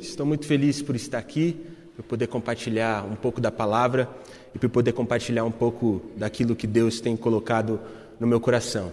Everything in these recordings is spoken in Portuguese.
Estou muito feliz por estar aqui, por poder compartilhar um pouco da palavra e por poder compartilhar um pouco daquilo que Deus tem colocado no meu coração.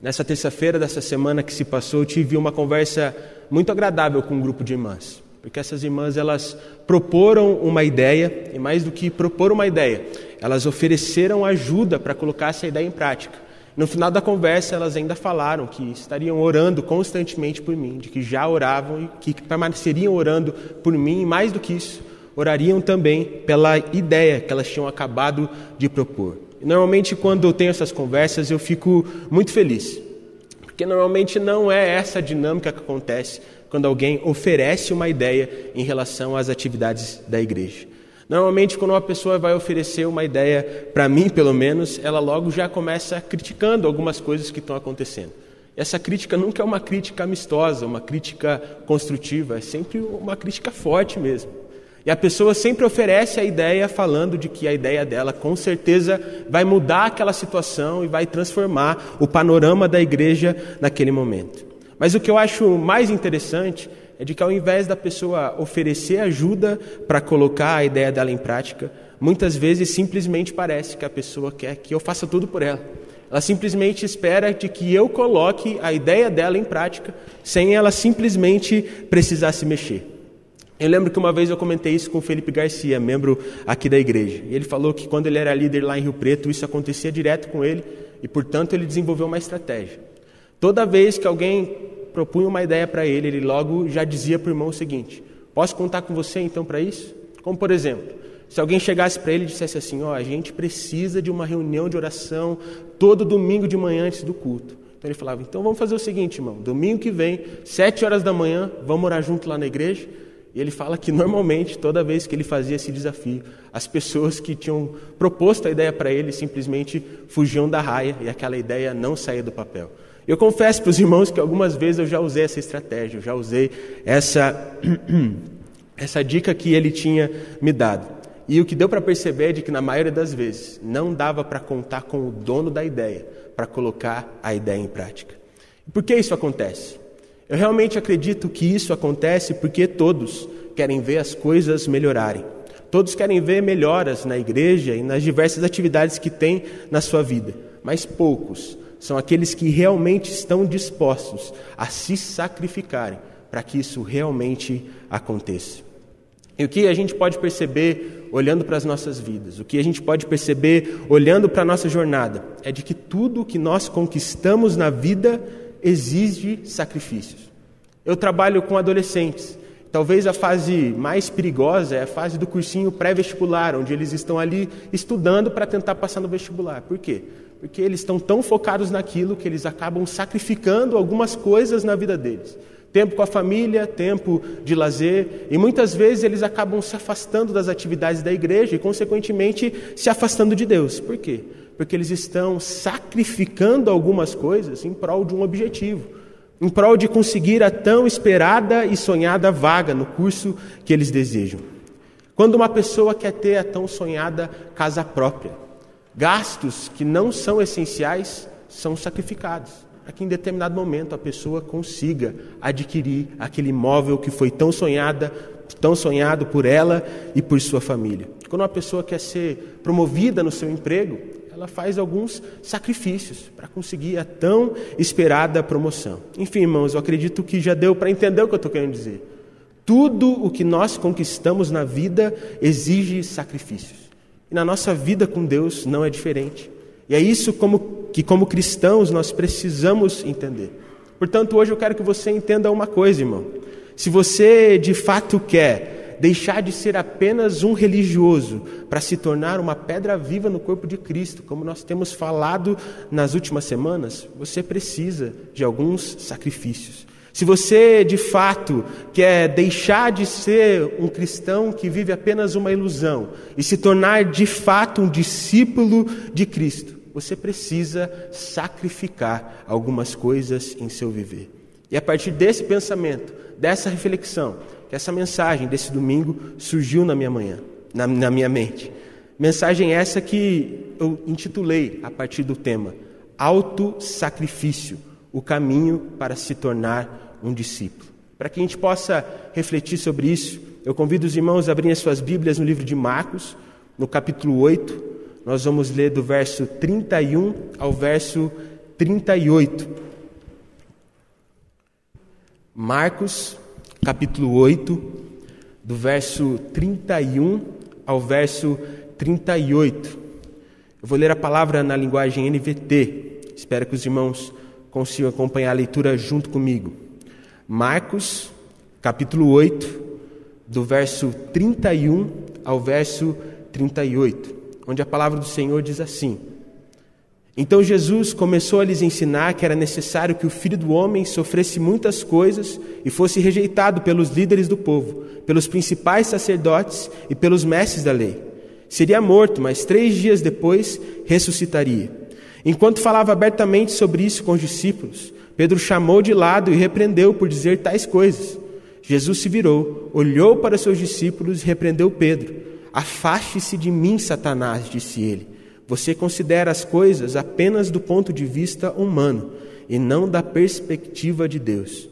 Nessa terça-feira dessa semana que se passou, eu tive uma conversa muito agradável com um grupo de irmãs, porque essas irmãs elas proporam uma ideia e mais do que propor uma ideia, elas ofereceram ajuda para colocar essa ideia em prática. No final da conversa, elas ainda falaram que estariam orando constantemente por mim, de que já oravam e que permaneceriam orando por mim, e mais do que isso, orariam também pela ideia que elas tinham acabado de propor. E normalmente, quando eu tenho essas conversas, eu fico muito feliz, porque normalmente não é essa dinâmica que acontece quando alguém oferece uma ideia em relação às atividades da igreja. Normalmente, quando uma pessoa vai oferecer uma ideia, para mim pelo menos, ela logo já começa criticando algumas coisas que estão acontecendo. Essa crítica nunca é uma crítica amistosa, uma crítica construtiva, é sempre uma crítica forte mesmo. E a pessoa sempre oferece a ideia falando de que a ideia dela com certeza vai mudar aquela situação e vai transformar o panorama da igreja naquele momento. Mas o que eu acho mais interessante é de que ao invés da pessoa oferecer ajuda para colocar a ideia dela em prática, muitas vezes simplesmente parece que a pessoa quer que eu faça tudo por ela. Ela simplesmente espera de que eu coloque a ideia dela em prática, sem ela simplesmente precisar se mexer. Eu lembro que uma vez eu comentei isso com o Felipe Garcia, membro aqui da igreja. E ele falou que quando ele era líder lá em Rio Preto, isso acontecia direto com ele e, portanto, ele desenvolveu uma estratégia. Toda vez que alguém propunha uma ideia para ele, ele logo já dizia para o irmão o seguinte: Posso contar com você então para isso? Como por exemplo, se alguém chegasse para ele e dissesse assim: Ó, oh, a gente precisa de uma reunião de oração todo domingo de manhã antes do culto. Então ele falava: Então vamos fazer o seguinte, irmão: domingo que vem, sete horas da manhã, vamos orar junto lá na igreja. E ele fala que normalmente, toda vez que ele fazia esse desafio, as pessoas que tinham proposto a ideia para ele simplesmente fugiam da raia e aquela ideia não saía do papel. Eu confesso para os irmãos que algumas vezes eu já usei essa estratégia, eu já usei essa, essa dica que ele tinha me dado. E o que deu para perceber é de que, na maioria das vezes, não dava para contar com o dono da ideia para colocar a ideia em prática. Por que isso acontece? Eu realmente acredito que isso acontece porque todos querem ver as coisas melhorarem. Todos querem ver melhoras na igreja e nas diversas atividades que tem na sua vida, mas poucos são aqueles que realmente estão dispostos a se sacrificarem para que isso realmente aconteça. E o que a gente pode perceber olhando para as nossas vidas, o que a gente pode perceber olhando para a nossa jornada, é de que tudo o que nós conquistamos na vida exige sacrifícios. Eu trabalho com adolescentes. Talvez a fase mais perigosa é a fase do cursinho pré-vestibular, onde eles estão ali estudando para tentar passar no vestibular. Por quê? Porque eles estão tão focados naquilo que eles acabam sacrificando algumas coisas na vida deles. Tempo com a família, tempo de lazer, e muitas vezes eles acabam se afastando das atividades da igreja e, consequentemente, se afastando de Deus. Por quê? Porque eles estão sacrificando algumas coisas em prol de um objetivo, em prol de conseguir a tão esperada e sonhada vaga no curso que eles desejam. Quando uma pessoa quer ter a tão sonhada casa própria, Gastos que não são essenciais são sacrificados para que em determinado momento a pessoa consiga adquirir aquele imóvel que foi tão sonhada, tão sonhado por ela e por sua família. Quando uma pessoa quer ser promovida no seu emprego, ela faz alguns sacrifícios para conseguir a tão esperada promoção. Enfim, irmãos, eu acredito que já deu para entender o que eu estou querendo dizer. Tudo o que nós conquistamos na vida exige sacrifícios. E na nossa vida com Deus não é diferente. E é isso como, que, como cristãos, nós precisamos entender. Portanto, hoje eu quero que você entenda uma coisa, irmão. Se você de fato quer deixar de ser apenas um religioso para se tornar uma pedra viva no corpo de Cristo, como nós temos falado nas últimas semanas, você precisa de alguns sacrifícios. Se você de fato quer deixar de ser um cristão que vive apenas uma ilusão e se tornar de fato um discípulo de Cristo, você precisa sacrificar algumas coisas em seu viver. E a partir desse pensamento, dessa reflexão, que essa mensagem desse domingo surgiu na minha manhã, na, na minha mente. Mensagem essa que eu intitulei a partir do tema Auto-sacrifício, o caminho para se tornar um discípulo. Para que a gente possa refletir sobre isso, eu convido os irmãos a abrirem as suas Bíblias no livro de Marcos, no capítulo 8. Nós vamos ler do verso 31 ao verso 38. Marcos, capítulo 8, do verso 31 ao verso 38. Eu vou ler a palavra na linguagem NVT. Espero que os irmãos consigam acompanhar a leitura junto comigo. Marcos, capítulo 8, do verso 31 ao verso 38, onde a palavra do Senhor diz assim: Então Jesus começou a lhes ensinar que era necessário que o filho do homem sofresse muitas coisas e fosse rejeitado pelos líderes do povo, pelos principais sacerdotes e pelos mestres da lei. Seria morto, mas três dias depois ressuscitaria. Enquanto falava abertamente sobre isso com os discípulos, Pedro chamou de lado e repreendeu por dizer tais coisas. Jesus se virou, olhou para seus discípulos e repreendeu Pedro. Afaste-se de mim, Satanás, disse ele. Você considera as coisas apenas do ponto de vista humano e não da perspectiva de Deus.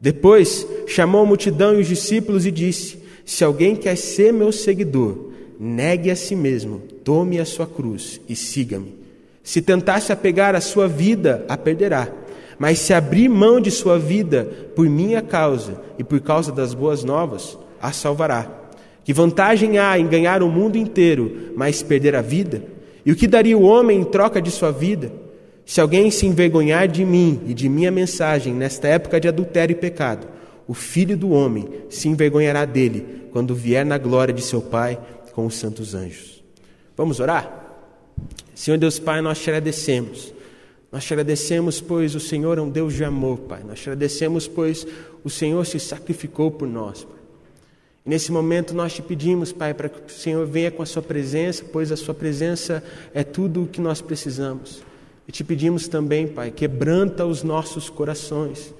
Depois chamou a multidão e os discípulos e disse: Se alguém quer ser meu seguidor, negue a si mesmo, tome a sua cruz e siga-me. Se tentasse apegar a sua vida, a perderá. Mas se abrir mão de sua vida por minha causa e por causa das boas novas, a salvará. Que vantagem há em ganhar o mundo inteiro, mas perder a vida? E o que daria o homem em troca de sua vida? Se alguém se envergonhar de mim e de minha mensagem nesta época de adultério e pecado, o filho do homem se envergonhará dele quando vier na glória de seu Pai com os santos anjos. Vamos orar? Senhor Deus Pai, nós te agradecemos nós te agradecemos, pois o Senhor é um Deus de amor, Pai. Nós te agradecemos, pois o Senhor se sacrificou por nós, Pai. E nesse momento nós te pedimos, Pai, para que o Senhor venha com a Sua presença, pois a Sua presença é tudo o que nós precisamos. E te pedimos também, Pai, quebranta os nossos corações,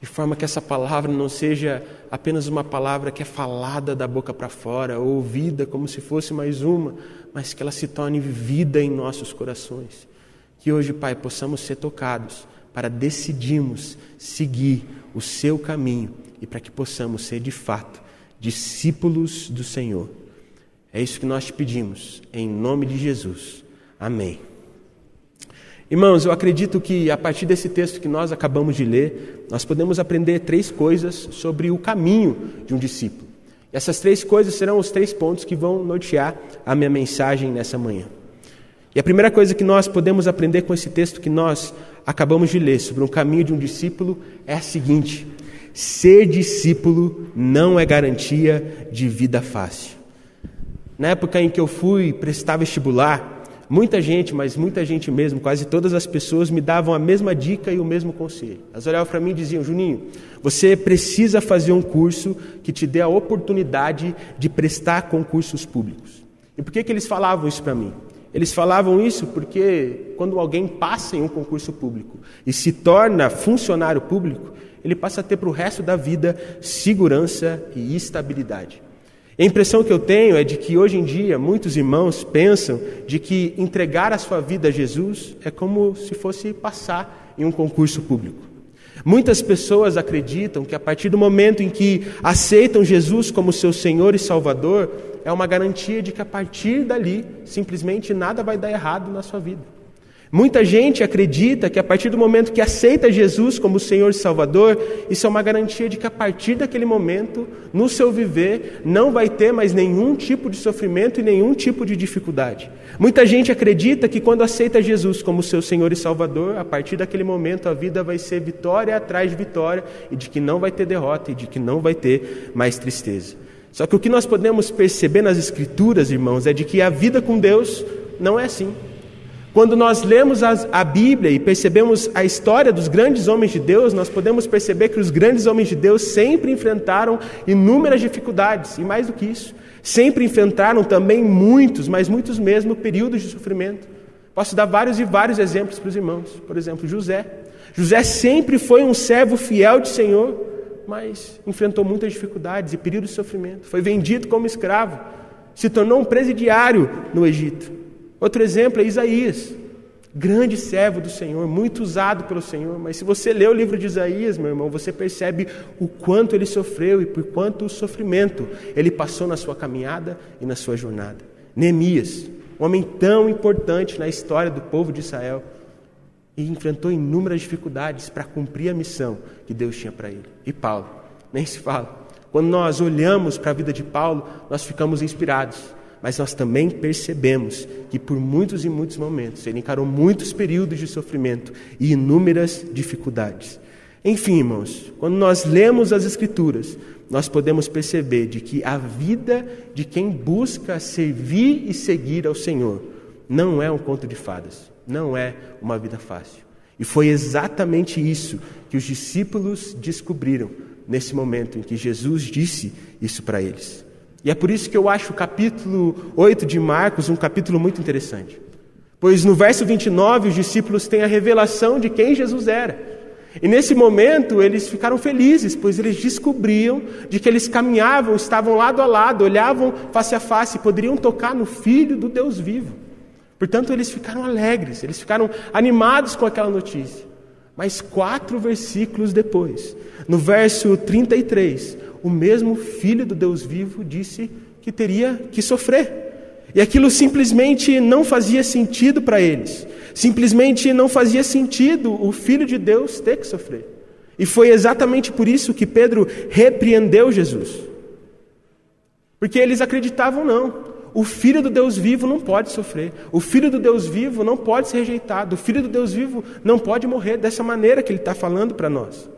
de forma que essa palavra não seja apenas uma palavra que é falada da boca para fora, ou ouvida como se fosse mais uma, mas que ela se torne vida em nossos corações. Que hoje, Pai, possamos ser tocados para decidirmos seguir o seu caminho e para que possamos ser de fato discípulos do Senhor. É isso que nós te pedimos, em nome de Jesus. Amém. Irmãos, eu acredito que a partir desse texto que nós acabamos de ler, nós podemos aprender três coisas sobre o caminho de um discípulo. E essas três coisas serão os três pontos que vão nortear a minha mensagem nessa manhã. E a primeira coisa que nós podemos aprender com esse texto que nós acabamos de ler sobre um caminho de um discípulo é a seguinte: ser discípulo não é garantia de vida fácil. Na época em que eu fui prestar vestibular, muita gente, mas muita gente mesmo, quase todas as pessoas me davam a mesma dica e o mesmo conselho. Elas olhavam para mim e diziam: Juninho, você precisa fazer um curso que te dê a oportunidade de prestar concursos públicos. E por que, que eles falavam isso para mim? Eles falavam isso porque quando alguém passa em um concurso público e se torna funcionário público, ele passa a ter para o resto da vida segurança e estabilidade. A impressão que eu tenho é de que hoje em dia muitos irmãos pensam de que entregar a sua vida a Jesus é como se fosse passar em um concurso público. Muitas pessoas acreditam que a partir do momento em que aceitam Jesus como seu Senhor e Salvador, é uma garantia de que a partir dali, simplesmente nada vai dar errado na sua vida. Muita gente acredita que a partir do momento que aceita Jesus como Senhor e Salvador, isso é uma garantia de que a partir daquele momento, no seu viver, não vai ter mais nenhum tipo de sofrimento e nenhum tipo de dificuldade. Muita gente acredita que quando aceita Jesus como seu Senhor e Salvador, a partir daquele momento a vida vai ser vitória atrás de vitória e de que não vai ter derrota e de que não vai ter mais tristeza. Só que o que nós podemos perceber nas Escrituras, irmãos, é de que a vida com Deus não é assim. Quando nós lemos a Bíblia e percebemos a história dos grandes homens de Deus, nós podemos perceber que os grandes homens de Deus sempre enfrentaram inúmeras dificuldades, e mais do que isso, sempre enfrentaram também muitos, mas muitos mesmo, períodos de sofrimento. Posso dar vários e vários exemplos para os irmãos. Por exemplo, José. José sempre foi um servo fiel de Senhor, mas enfrentou muitas dificuldades e períodos de sofrimento. Foi vendido como escravo, se tornou um presidiário no Egito. Outro exemplo é Isaías. grande servo do Senhor, muito usado pelo Senhor, mas se você lê o livro de Isaías, meu irmão, você percebe o quanto ele sofreu e por quanto sofrimento ele passou na sua caminhada e na sua jornada. Neemias, um homem tão importante na história do povo de Israel, e enfrentou inúmeras dificuldades para cumprir a missão que Deus tinha para ele. E Paulo, nem se fala. Quando nós olhamos para a vida de Paulo, nós ficamos inspirados mas nós também percebemos que por muitos e muitos momentos ele encarou muitos períodos de sofrimento e inúmeras dificuldades. Enfim, irmãos, quando nós lemos as Escrituras, nós podemos perceber de que a vida de quem busca servir e seguir ao Senhor não é um conto de fadas, não é uma vida fácil. E foi exatamente isso que os discípulos descobriram nesse momento em que Jesus disse isso para eles. E é por isso que eu acho o capítulo 8 de Marcos um capítulo muito interessante. Pois no verso 29 os discípulos têm a revelação de quem Jesus era. E nesse momento eles ficaram felizes, pois eles descobriam de que eles caminhavam, estavam lado a lado, olhavam face a face, poderiam tocar no Filho do Deus vivo. Portanto, eles ficaram alegres, eles ficaram animados com aquela notícia. Mas quatro versículos depois, no verso 33, o mesmo Filho do Deus vivo disse que teria que sofrer. E aquilo simplesmente não fazia sentido para eles. Simplesmente não fazia sentido o Filho de Deus ter que sofrer. E foi exatamente por isso que Pedro repreendeu Jesus. Porque eles acreditavam, não. O Filho do Deus vivo não pode sofrer. O Filho do Deus vivo não pode ser rejeitado. O Filho do Deus vivo não pode morrer dessa maneira que ele está falando para nós.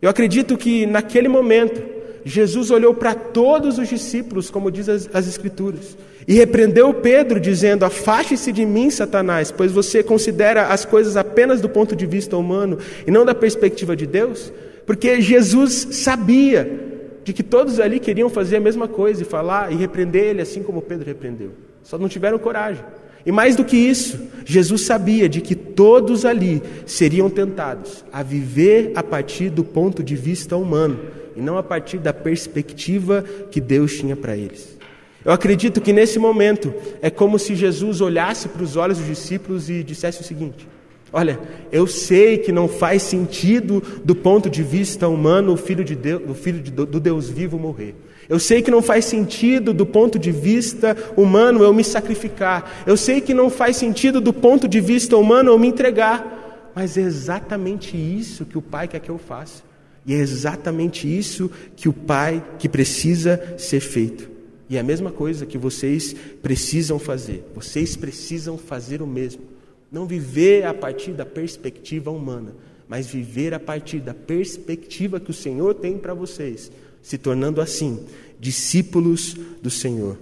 Eu acredito que naquele momento, Jesus olhou para todos os discípulos, como diz as, as Escrituras, e repreendeu Pedro, dizendo: Afaste-se de mim, Satanás, pois você considera as coisas apenas do ponto de vista humano e não da perspectiva de Deus. Porque Jesus sabia de que todos ali queriam fazer a mesma coisa e falar e repreender ele, assim como Pedro repreendeu. Só não tiveram coragem. E mais do que isso, Jesus sabia de que todos ali seriam tentados a viver a partir do ponto de vista humano e não a partir da perspectiva que Deus tinha para eles. Eu acredito que nesse momento é como se Jesus olhasse para os olhos dos discípulos e dissesse o seguinte: Olha, eu sei que não faz sentido do ponto de vista humano o filho, de Deus, o filho de, do Deus vivo morrer. Eu sei que não faz sentido do ponto de vista humano eu me sacrificar. Eu sei que não faz sentido do ponto de vista humano eu me entregar. Mas é exatamente isso que o Pai quer que eu faça. E é exatamente isso que o Pai que precisa ser feito. E é a mesma coisa que vocês precisam fazer. Vocês precisam fazer o mesmo. Não viver a partir da perspectiva humana, mas viver a partir da perspectiva que o Senhor tem para vocês, se tornando assim discípulos do Senhor.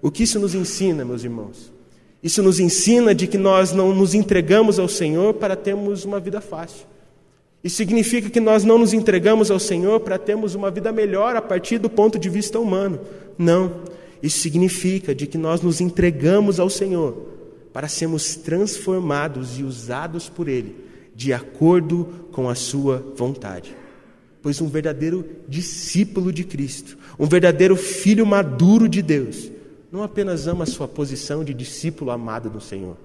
O que isso nos ensina, meus irmãos? Isso nos ensina de que nós não nos entregamos ao Senhor para termos uma vida fácil. Isso significa que nós não nos entregamos ao Senhor para termos uma vida melhor a partir do ponto de vista humano. Não. Isso significa de que nós nos entregamos ao Senhor para sermos transformados e usados por Ele de acordo com a Sua vontade. Pois um verdadeiro discípulo de Cristo, um verdadeiro filho maduro de Deus, não apenas ama a sua posição de discípulo amado do Senhor,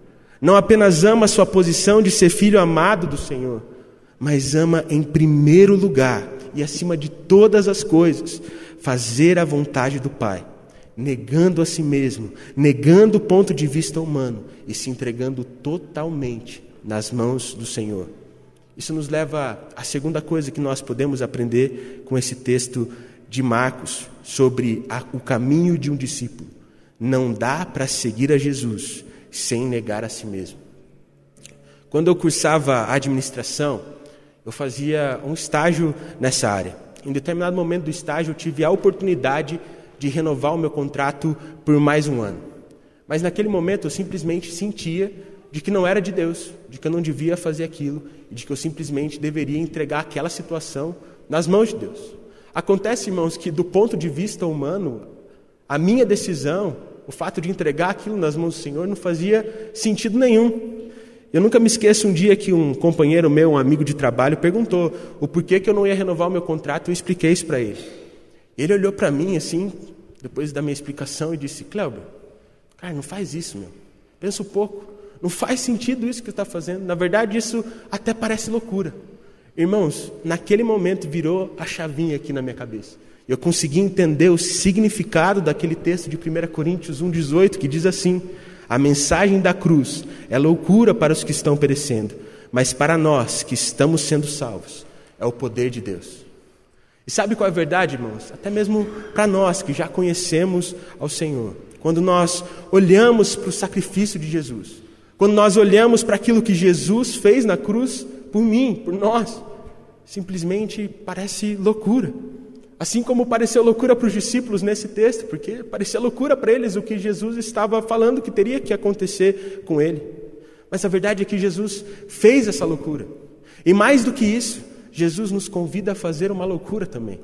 não apenas ama a sua posição de ser filho amado do Senhor, mas ama em primeiro lugar e acima de todas as coisas fazer a vontade do Pai, negando a si mesmo, negando o ponto de vista humano e se entregando totalmente nas mãos do Senhor. Isso nos leva à segunda coisa que nós podemos aprender com esse texto de Marcos sobre a, o caminho de um discípulo. Não dá para seguir a Jesus sem negar a si mesmo. Quando eu cursava administração, eu fazia um estágio nessa área. Em determinado momento do estágio, eu tive a oportunidade de renovar o meu contrato por mais um ano. Mas naquele momento eu simplesmente sentia de que não era de Deus, de que eu não devia fazer aquilo, e de que eu simplesmente deveria entregar aquela situação nas mãos de Deus. Acontece, irmãos, que do ponto de vista humano, a minha decisão, o fato de entregar aquilo nas mãos do Senhor, não fazia sentido nenhum. Eu nunca me esqueço um dia que um companheiro meu, um amigo de trabalho, perguntou o porquê que eu não ia renovar o meu contrato. Eu expliquei isso para ele. Ele olhou para mim assim, depois da minha explicação, e disse: Cléber, cara, não faz isso, meu. Pensa um pouco. Não faz sentido isso que está fazendo. Na verdade, isso até parece loucura. Irmãos, naquele momento virou a chavinha aqui na minha cabeça. Eu consegui entender o significado daquele texto de 1 Coríntios 1,18 que diz assim: A mensagem da cruz é loucura para os que estão perecendo, mas para nós que estamos sendo salvos, é o poder de Deus. E sabe qual é a verdade, irmãos? Até mesmo para nós que já conhecemos ao Senhor, quando nós olhamos para o sacrifício de Jesus, quando nós olhamos para aquilo que Jesus fez na cruz por mim, por nós, simplesmente parece loucura. Assim como pareceu loucura para os discípulos nesse texto, porque parecia loucura para eles o que Jesus estava falando que teria que acontecer com ele. Mas a verdade é que Jesus fez essa loucura. E mais do que isso, Jesus nos convida a fazer uma loucura também.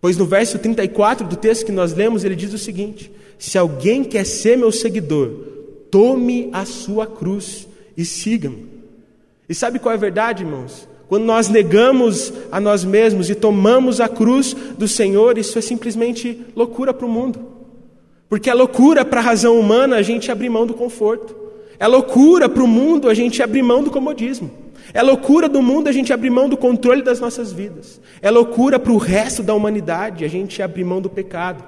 Pois no verso 34 do texto que nós lemos, ele diz o seguinte: Se alguém quer ser meu seguidor, Tome a sua cruz e siga-me. E sabe qual é a verdade, irmãos? Quando nós negamos a nós mesmos e tomamos a cruz do Senhor, isso é simplesmente loucura para o mundo. Porque é loucura para a razão humana a gente abrir mão do conforto. É loucura para o mundo a gente abrir mão do comodismo. É loucura do mundo a gente abrir mão do controle das nossas vidas. É loucura para o resto da humanidade a gente abrir mão do pecado.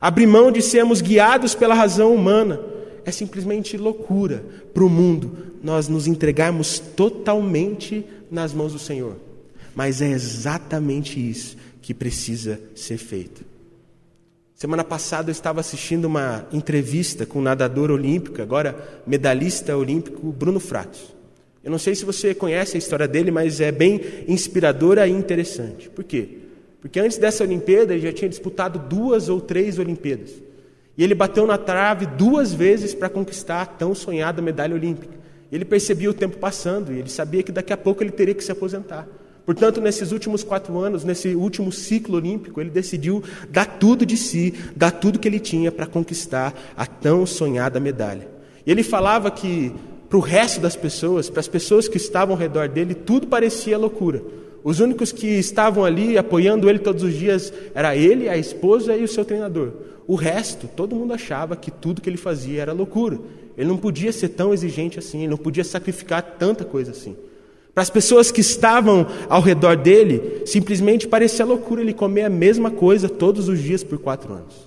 Abrir mão de sermos guiados pela razão humana é simplesmente loucura para o mundo nós nos entregarmos totalmente nas mãos do Senhor. Mas é exatamente isso que precisa ser feito. Semana passada eu estava assistindo uma entrevista com o nadador olímpico, agora medalhista olímpico, Bruno Fratos. Eu não sei se você conhece a história dele, mas é bem inspiradora e interessante. Por quê? Porque antes dessa Olimpíada ele já tinha disputado duas ou três Olimpíadas. E ele bateu na trave duas vezes para conquistar a tão sonhada medalha olímpica. Ele percebia o tempo passando e ele sabia que daqui a pouco ele teria que se aposentar. Portanto, nesses últimos quatro anos, nesse último ciclo olímpico, ele decidiu dar tudo de si, dar tudo que ele tinha para conquistar a tão sonhada medalha. E ele falava que para o resto das pessoas, para as pessoas que estavam ao redor dele, tudo parecia loucura. Os únicos que estavam ali apoiando ele todos os dias era ele, a esposa e o seu treinador. O resto, todo mundo achava que tudo que ele fazia era loucura. Ele não podia ser tão exigente assim, ele não podia sacrificar tanta coisa assim. Para as pessoas que estavam ao redor dele, simplesmente parecia loucura ele comer a mesma coisa todos os dias por quatro anos.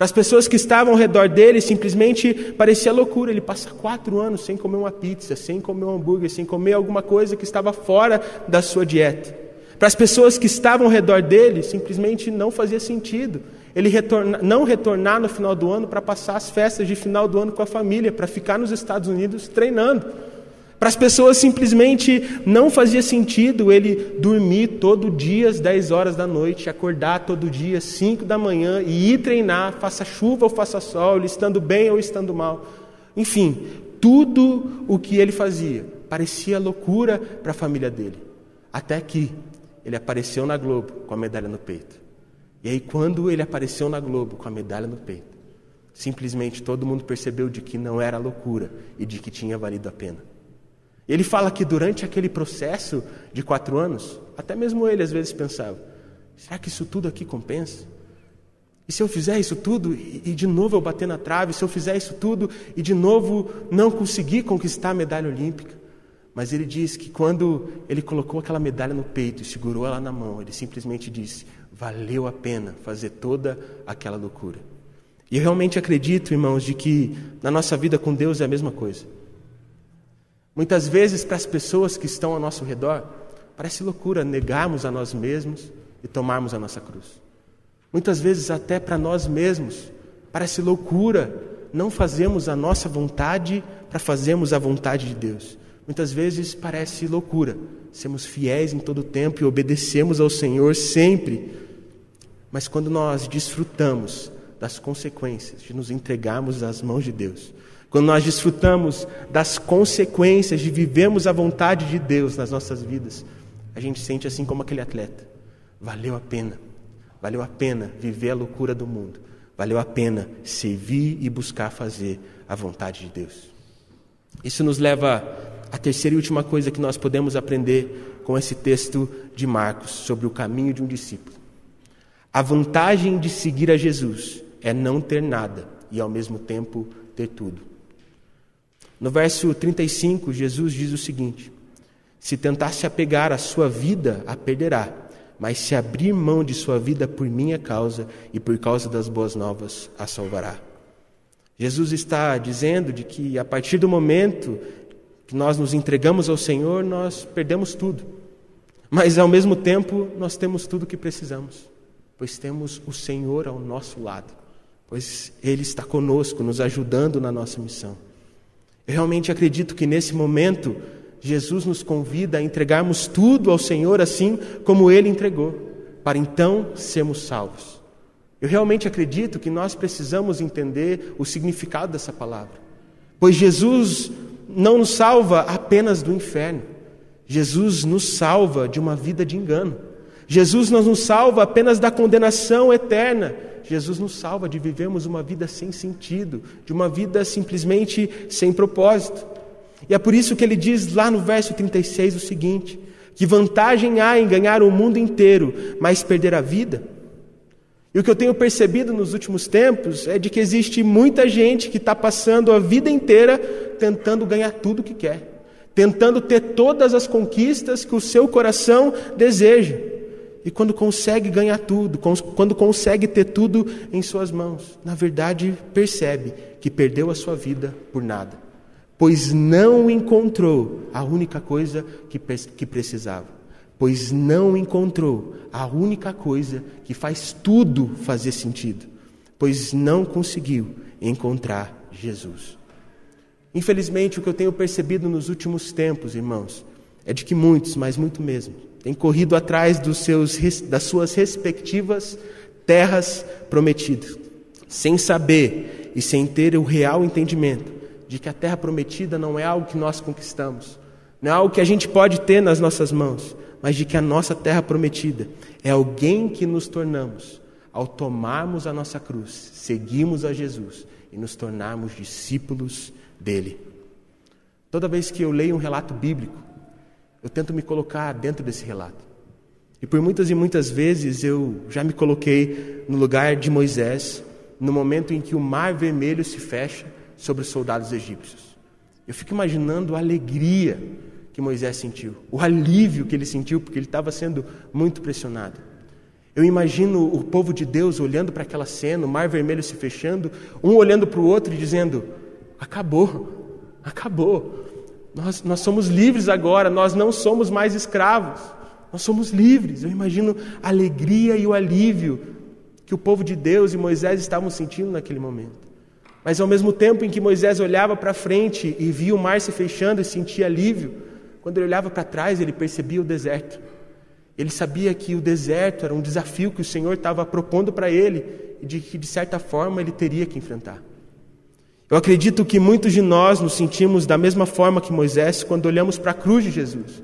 Para as pessoas que estavam ao redor dele, simplesmente parecia loucura ele passar quatro anos sem comer uma pizza, sem comer um hambúrguer, sem comer alguma coisa que estava fora da sua dieta. Para as pessoas que estavam ao redor dele, simplesmente não fazia sentido ele retorna, não retornar no final do ano para passar as festas de final do ano com a família, para ficar nos Estados Unidos treinando. Para as pessoas simplesmente não fazia sentido ele dormir todo dia às 10 horas da noite, acordar todo dia às 5 da manhã e ir treinar, faça chuva ou faça sol, ele estando bem ou estando mal. Enfim, tudo o que ele fazia parecia loucura para a família dele. Até que ele apareceu na Globo com a medalha no peito. E aí, quando ele apareceu na Globo com a medalha no peito, simplesmente todo mundo percebeu de que não era loucura e de que tinha valido a pena. Ele fala que durante aquele processo de quatro anos, até mesmo ele às vezes pensava: será que isso tudo aqui compensa? E se eu fizer isso tudo e de novo eu bater na trave, se eu fizer isso tudo e de novo não conseguir conquistar a medalha olímpica? Mas ele diz que quando ele colocou aquela medalha no peito e segurou ela na mão, ele simplesmente disse: valeu a pena fazer toda aquela loucura. E eu realmente acredito, irmãos, de que na nossa vida com Deus é a mesma coisa. Muitas vezes, para as pessoas que estão ao nosso redor, parece loucura negarmos a nós mesmos e tomarmos a nossa cruz. Muitas vezes, até para nós mesmos, parece loucura não fazermos a nossa vontade para fazermos a vontade de Deus. Muitas vezes parece loucura sermos fiéis em todo o tempo e obedecemos ao Senhor sempre mas quando nós desfrutamos das consequências de nos entregarmos às mãos de Deus, quando nós desfrutamos das consequências de vivermos a vontade de Deus nas nossas vidas, a gente sente assim como aquele atleta: valeu a pena, valeu a pena viver a loucura do mundo, valeu a pena servir e buscar fazer a vontade de Deus. Isso nos leva à terceira e última coisa que nós podemos aprender com esse texto de Marcos sobre o caminho de um discípulo. A vantagem de seguir a Jesus é não ter nada e ao mesmo tempo ter tudo. No verso 35, Jesus diz o seguinte: Se tentar se apegar à sua vida, a perderá, mas se abrir mão de sua vida por minha causa e por causa das boas novas, a salvará. Jesus está dizendo de que a partir do momento que nós nos entregamos ao Senhor, nós perdemos tudo. Mas ao mesmo tempo, nós temos tudo o que precisamos, pois temos o Senhor ao nosso lado, pois Ele está conosco, nos ajudando na nossa missão. Eu realmente acredito que nesse momento, Jesus nos convida a entregarmos tudo ao Senhor assim como Ele entregou, para então sermos salvos. Eu realmente acredito que nós precisamos entender o significado dessa palavra, pois Jesus não nos salva apenas do inferno. Jesus nos salva de uma vida de engano. Jesus não nos salva apenas da condenação eterna. Jesus nos salva de vivermos uma vida sem sentido, de uma vida simplesmente sem propósito. E é por isso que ele diz lá no verso 36 o seguinte: que vantagem há em ganhar o mundo inteiro, mas perder a vida? E o que eu tenho percebido nos últimos tempos é de que existe muita gente que está passando a vida inteira tentando ganhar tudo o que quer tentando ter todas as conquistas que o seu coração deseja. E quando consegue ganhar tudo, quando consegue ter tudo em suas mãos, na verdade percebe que perdeu a sua vida por nada, pois não encontrou a única coisa que, precisava, pois não encontrou a única coisa que faz tudo fazer sentido, pois não conseguiu encontrar Jesus. Infelizmente, o que eu tenho percebido nos últimos tempos, irmãos, é de que muitos, mas muito mesmo, têm corrido atrás dos seus, das suas respectivas terras prometidas, sem saber e sem ter o real entendimento de que a terra prometida não é algo que nós conquistamos, não é algo que a gente pode ter nas nossas mãos, mas de que a nossa terra prometida é alguém que nos tornamos ao tomarmos a nossa cruz, seguirmos a Jesus e nos tornarmos discípulos dele. Toda vez que eu leio um relato bíblico, eu tento me colocar dentro desse relato. E por muitas e muitas vezes eu já me coloquei no lugar de Moisés, no momento em que o mar vermelho se fecha sobre os soldados egípcios. Eu fico imaginando a alegria que Moisés sentiu, o alívio que ele sentiu, porque ele estava sendo muito pressionado. Eu imagino o povo de Deus olhando para aquela cena, o mar vermelho se fechando, um olhando para o outro e dizendo: Acabou, acabou. Nós, nós somos livres agora, nós não somos mais escravos, nós somos livres. Eu imagino a alegria e o alívio que o povo de Deus e Moisés estavam sentindo naquele momento. Mas ao mesmo tempo em que Moisés olhava para frente e via o mar se fechando e sentia alívio, quando ele olhava para trás, ele percebia o deserto. Ele sabia que o deserto era um desafio que o Senhor estava propondo para ele e de que, de certa forma, ele teria que enfrentar. Eu acredito que muitos de nós nos sentimos da mesma forma que Moisés quando olhamos para a cruz de Jesus.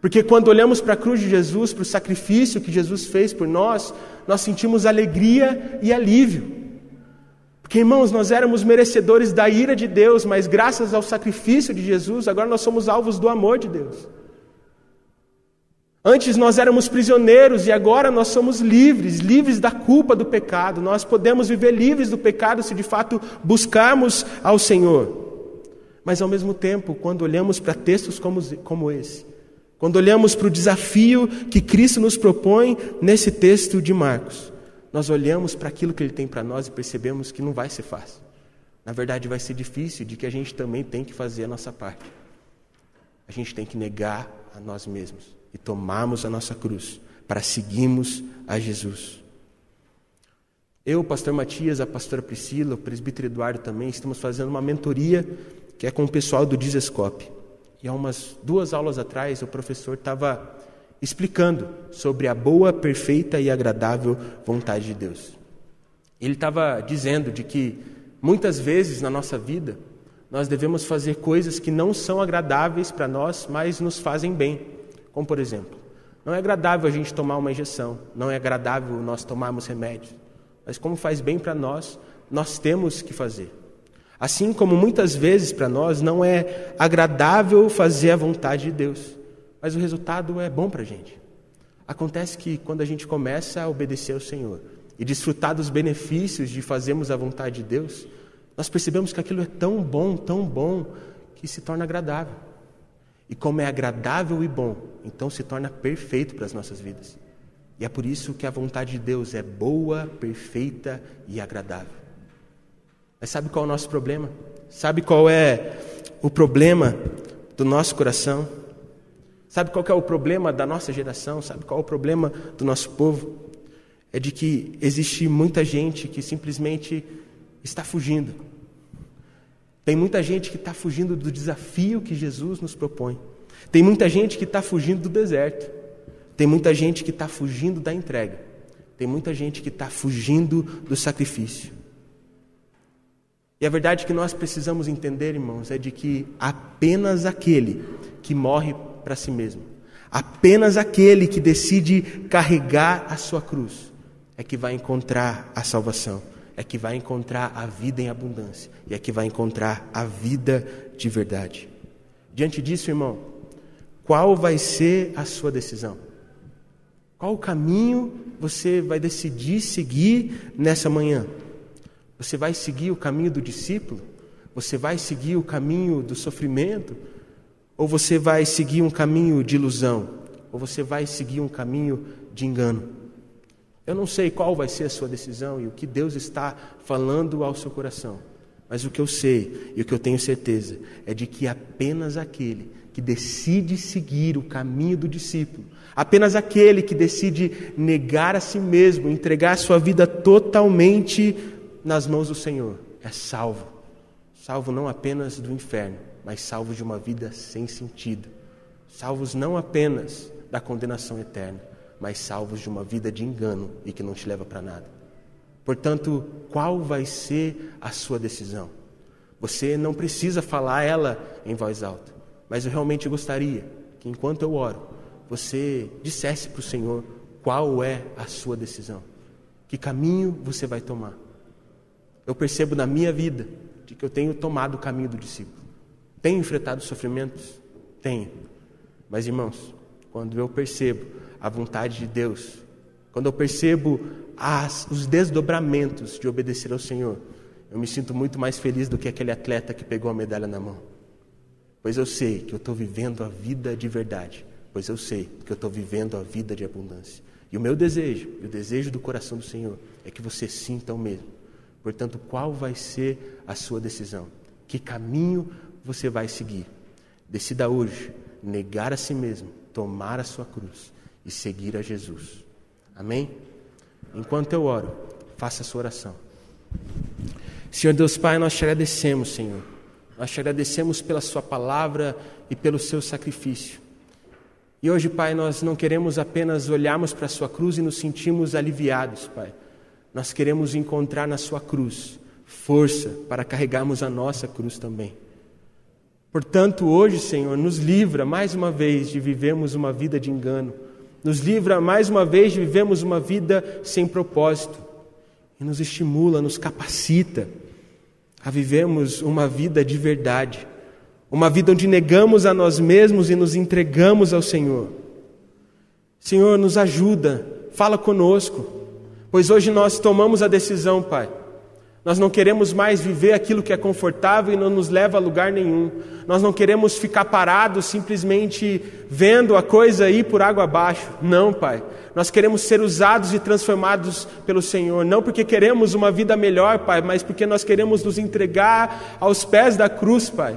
Porque quando olhamos para a cruz de Jesus, para o sacrifício que Jesus fez por nós, nós sentimos alegria e alívio. Porque, irmãos, nós éramos merecedores da ira de Deus, mas graças ao sacrifício de Jesus, agora nós somos alvos do amor de Deus. Antes nós éramos prisioneiros e agora nós somos livres, livres da culpa do pecado. Nós podemos viver livres do pecado se de fato buscarmos ao Senhor. Mas ao mesmo tempo, quando olhamos para textos como, como esse, quando olhamos para o desafio que Cristo nos propõe nesse texto de Marcos, nós olhamos para aquilo que Ele tem para nós e percebemos que não vai ser fácil. Na verdade, vai ser difícil, de que a gente também tem que fazer a nossa parte. A gente tem que negar a nós mesmos e tomarmos a nossa cruz para seguirmos a Jesus. Eu, o pastor Matias, a pastora Priscila, o presbítero Eduardo também, estamos fazendo uma mentoria que é com o pessoal do Dizescope. E há umas duas aulas atrás, o professor estava explicando sobre a boa, perfeita e agradável vontade de Deus. Ele estava dizendo de que muitas vezes na nossa vida nós devemos fazer coisas que não são agradáveis para nós, mas nos fazem bem. Como por exemplo, não é agradável a gente tomar uma injeção, não é agradável nós tomarmos remédios, mas como faz bem para nós, nós temos que fazer. Assim como muitas vezes para nós não é agradável fazer a vontade de Deus, mas o resultado é bom para a gente. Acontece que quando a gente começa a obedecer ao Senhor e desfrutar dos benefícios de fazermos a vontade de Deus, nós percebemos que aquilo é tão bom, tão bom, que se torna agradável. E como é agradável e bom, então se torna perfeito para as nossas vidas. E é por isso que a vontade de Deus é boa, perfeita e agradável. Mas sabe qual é o nosso problema? Sabe qual é o problema do nosso coração? Sabe qual é o problema da nossa geração? Sabe qual é o problema do nosso povo? É de que existe muita gente que simplesmente está fugindo. Tem muita gente que está fugindo do desafio que Jesus nos propõe. Tem muita gente que está fugindo do deserto. Tem muita gente que está fugindo da entrega. Tem muita gente que está fugindo do sacrifício. E a verdade que nós precisamos entender, irmãos, é de que apenas aquele que morre para si mesmo, apenas aquele que decide carregar a sua cruz, é que vai encontrar a salvação, é que vai encontrar a vida em abundância e é que vai encontrar a vida de verdade. Diante disso, irmão, qual vai ser a sua decisão? Qual o caminho você vai decidir seguir nessa manhã? Você vai seguir o caminho do discípulo? Você vai seguir o caminho do sofrimento? Ou você vai seguir um caminho de ilusão? Ou você vai seguir um caminho de engano? Eu não sei qual vai ser a sua decisão e o que Deus está falando ao seu coração. Mas o que eu sei e o que eu tenho certeza é de que apenas aquele que decide seguir o caminho do discípulo, apenas aquele que decide negar a si mesmo, entregar a sua vida totalmente nas mãos do Senhor, é salvo. Salvo não apenas do inferno, mas salvo de uma vida sem sentido. Salvos não apenas da condenação eterna, mas salvos de uma vida de engano e que não te leva para nada. Portanto, qual vai ser a sua decisão? Você não precisa falar ela em voz alta, mas eu realmente gostaria que enquanto eu oro, você dissesse para o Senhor qual é a sua decisão, que caminho você vai tomar. Eu percebo na minha vida de que eu tenho tomado o caminho do discípulo. Tenho enfrentado sofrimentos? Tenho. Mas, irmãos, quando eu percebo a vontade de Deus, quando eu percebo as, os desdobramentos de obedecer ao Senhor, eu me sinto muito mais feliz do que aquele atleta que pegou a medalha na mão. Pois eu sei que eu estou vivendo a vida de verdade, pois eu sei que eu estou vivendo a vida de abundância. E o meu desejo, e o desejo do coração do Senhor, é que você sinta o mesmo. Portanto, qual vai ser a sua decisão? Que caminho você vai seguir? Decida hoje negar a si mesmo, tomar a sua cruz e seguir a Jesus. Amém? Enquanto eu oro, faça a sua oração. Senhor Deus Pai, nós te agradecemos, Senhor. Nós te agradecemos pela Sua palavra e pelo seu sacrifício. E hoje, Pai, nós não queremos apenas olharmos para a Sua cruz e nos sentirmos aliviados, Pai. Nós queremos encontrar na Sua cruz força para carregarmos a nossa cruz também. Portanto, hoje, Senhor, nos livra mais uma vez de vivermos uma vida de engano nos livra mais uma vez de vivermos uma vida sem propósito e nos estimula, nos capacita a vivermos uma vida de verdade, uma vida onde negamos a nós mesmos e nos entregamos ao Senhor. Senhor, nos ajuda, fala conosco, pois hoje nós tomamos a decisão, Pai nós não queremos mais viver aquilo que é confortável e não nos leva a lugar nenhum. Nós não queremos ficar parados simplesmente vendo a coisa ir por água abaixo. Não, Pai. Nós queremos ser usados e transformados pelo Senhor. Não porque queremos uma vida melhor, Pai, mas porque nós queremos nos entregar aos pés da cruz, Pai.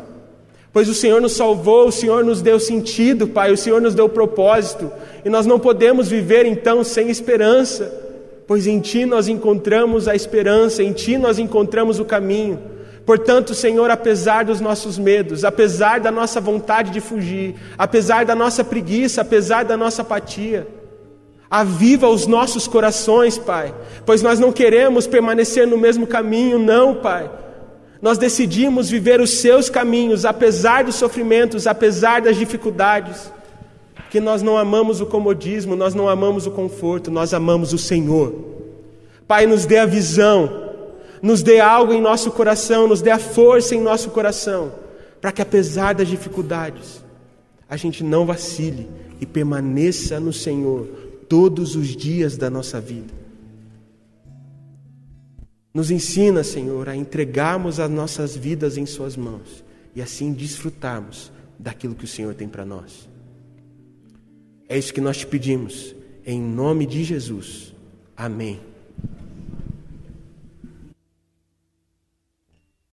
Pois o Senhor nos salvou, o Senhor nos deu sentido, Pai, o Senhor nos deu propósito. E nós não podemos viver então sem esperança pois em Ti nós encontramos a esperança, em Ti nós encontramos o caminho. Portanto, Senhor, apesar dos nossos medos, apesar da nossa vontade de fugir, apesar da nossa preguiça, apesar da nossa apatia, aviva os nossos corações, Pai, pois nós não queremos permanecer no mesmo caminho, não, Pai. Nós decidimos viver os Seus caminhos, apesar dos sofrimentos, apesar das dificuldades que nós não amamos o comodismo, nós não amamos o conforto, nós amamos o Senhor. Pai, nos dê a visão, nos dê algo em nosso coração, nos dê a força em nosso coração, para que apesar das dificuldades, a gente não vacile e permaneça no Senhor todos os dias da nossa vida. Nos ensina, Senhor, a entregarmos as nossas vidas em Suas mãos e assim desfrutarmos daquilo que o Senhor tem para nós. É isso que nós te pedimos, em nome de Jesus. Amém.